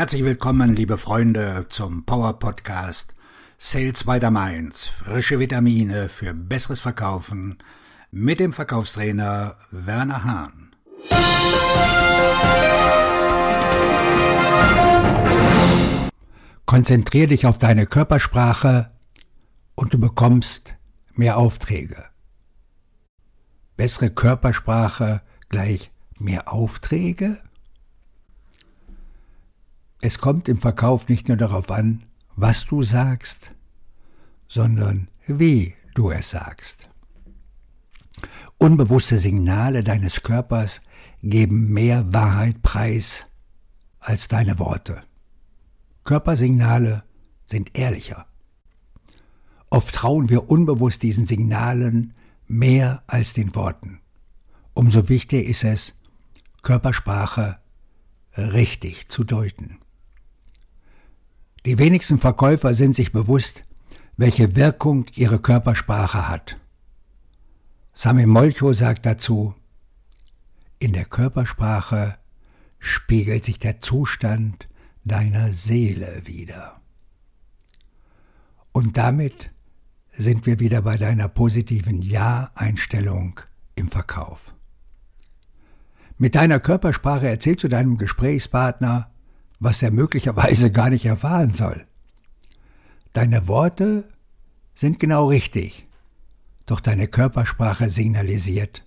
Herzlich willkommen, liebe Freunde, zum Power Podcast Sales by the Mainz. Frische Vitamine für besseres Verkaufen mit dem Verkaufstrainer Werner Hahn. Konzentrier dich auf deine Körpersprache und du bekommst mehr Aufträge. Bessere Körpersprache gleich mehr Aufträge? Es kommt im Verkauf nicht nur darauf an, was du sagst, sondern wie du es sagst. Unbewusste Signale deines Körpers geben mehr Wahrheit preis als deine Worte. Körpersignale sind ehrlicher. Oft trauen wir unbewusst diesen Signalen mehr als den Worten. Umso wichtiger ist es, Körpersprache richtig zu deuten. Die wenigsten Verkäufer sind sich bewusst, welche Wirkung ihre Körpersprache hat. Sami Molcho sagt dazu, in der Körpersprache spiegelt sich der Zustand deiner Seele wider. Und damit sind wir wieder bei deiner positiven Ja-Einstellung im Verkauf. Mit deiner Körpersprache erzählst du deinem Gesprächspartner, was er möglicherweise gar nicht erfahren soll. Deine Worte sind genau richtig, doch deine Körpersprache signalisiert,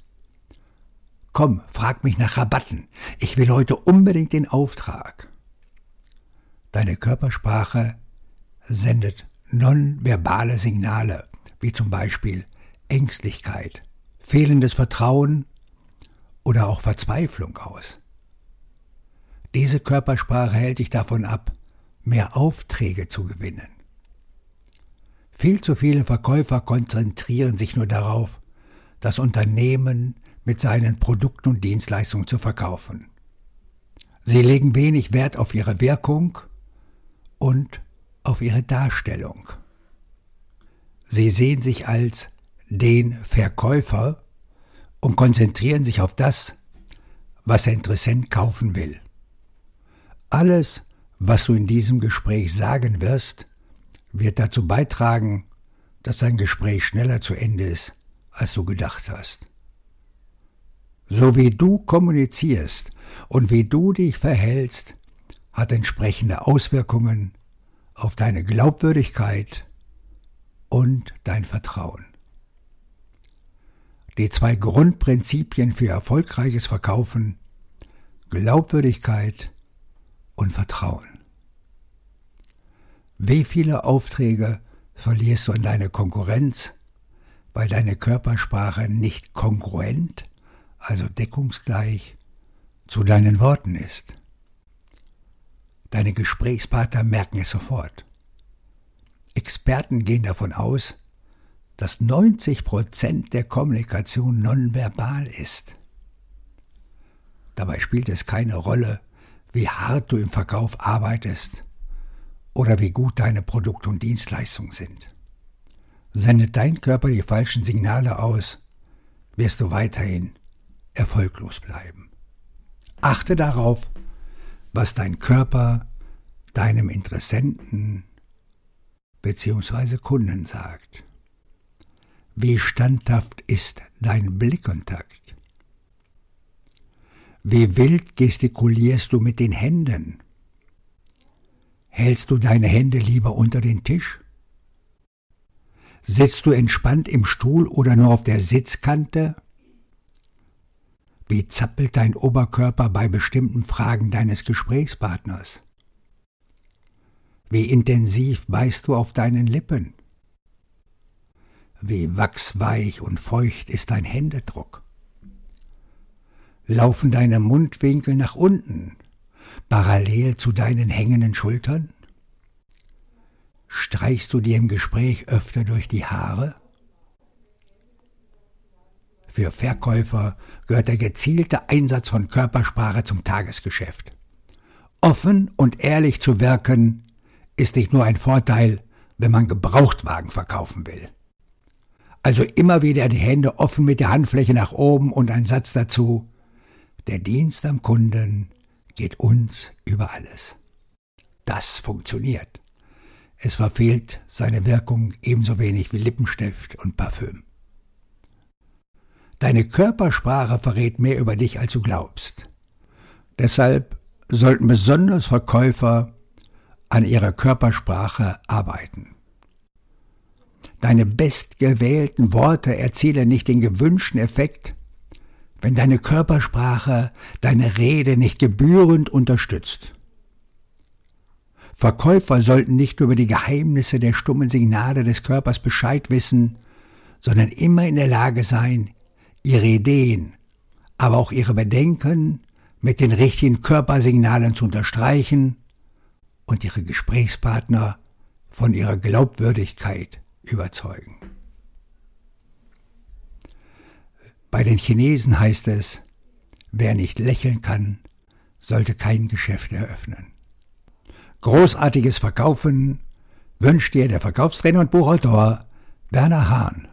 Komm, frag mich nach Rabatten, ich will heute unbedingt den Auftrag. Deine Körpersprache sendet nonverbale Signale, wie zum Beispiel Ängstlichkeit, fehlendes Vertrauen oder auch Verzweiflung aus. Diese Körpersprache hält dich davon ab, mehr Aufträge zu gewinnen. Viel zu viele Verkäufer konzentrieren sich nur darauf, das Unternehmen mit seinen Produkten und Dienstleistungen zu verkaufen. Sie legen wenig Wert auf ihre Wirkung und auf ihre Darstellung. Sie sehen sich als den Verkäufer und konzentrieren sich auf das, was der Interessent kaufen will. Alles, was du in diesem Gespräch sagen wirst, wird dazu beitragen, dass dein Gespräch schneller zu Ende ist, als du gedacht hast. So wie du kommunizierst und wie du dich verhältst, hat entsprechende Auswirkungen auf deine Glaubwürdigkeit und dein Vertrauen. Die zwei Grundprinzipien für erfolgreiches Verkaufen Glaubwürdigkeit und Vertrauen. Wie viele Aufträge verlierst du an deine Konkurrenz, weil deine Körpersprache nicht kongruent, also deckungsgleich, zu deinen Worten ist? Deine Gesprächspartner merken es sofort. Experten gehen davon aus, dass 90 Prozent der Kommunikation nonverbal ist. Dabei spielt es keine Rolle, wie hart du im Verkauf arbeitest oder wie gut deine Produkte und Dienstleistungen sind. Sendet dein Körper die falschen Signale aus, wirst du weiterhin erfolglos bleiben. Achte darauf, was dein Körper deinem Interessenten bzw. Kunden sagt. Wie standhaft ist dein Blickkontakt? Wie wild gestikulierst du mit den Händen? Hältst du deine Hände lieber unter den Tisch? Sitzt du entspannt im Stuhl oder nur auf der Sitzkante? Wie zappelt dein Oberkörper bei bestimmten Fragen deines Gesprächspartners? Wie intensiv beißt du auf deinen Lippen? Wie wachsweich und feucht ist dein Händedruck? Laufen deine Mundwinkel nach unten, parallel zu deinen hängenden Schultern? Streichst du dir im Gespräch öfter durch die Haare? Für Verkäufer gehört der gezielte Einsatz von Körpersprache zum Tagesgeschäft. Offen und ehrlich zu wirken ist nicht nur ein Vorteil, wenn man Gebrauchtwagen verkaufen will. Also immer wieder die Hände offen mit der Handfläche nach oben und ein Satz dazu. Der Dienst am Kunden geht uns über alles. das funktioniert. Es verfehlt seine Wirkung ebenso wenig wie Lippenstift und Parfüm. Deine Körpersprache verrät mehr über dich, als du glaubst. Deshalb sollten besonders Verkäufer an ihrer Körpersprache arbeiten. Deine bestgewählten Worte erzielen nicht den gewünschten Effekt, wenn deine Körpersprache deine Rede nicht gebührend unterstützt. Verkäufer sollten nicht nur über die Geheimnisse der stummen Signale des Körpers Bescheid wissen, sondern immer in der Lage sein, ihre Ideen, aber auch ihre Bedenken mit den richtigen Körpersignalen zu unterstreichen und ihre Gesprächspartner von ihrer Glaubwürdigkeit überzeugen. Bei den Chinesen heißt es, wer nicht lächeln kann, sollte kein Geschäft eröffnen. Großartiges Verkaufen wünscht dir der Verkaufstrainer und Buchautor Werner Hahn.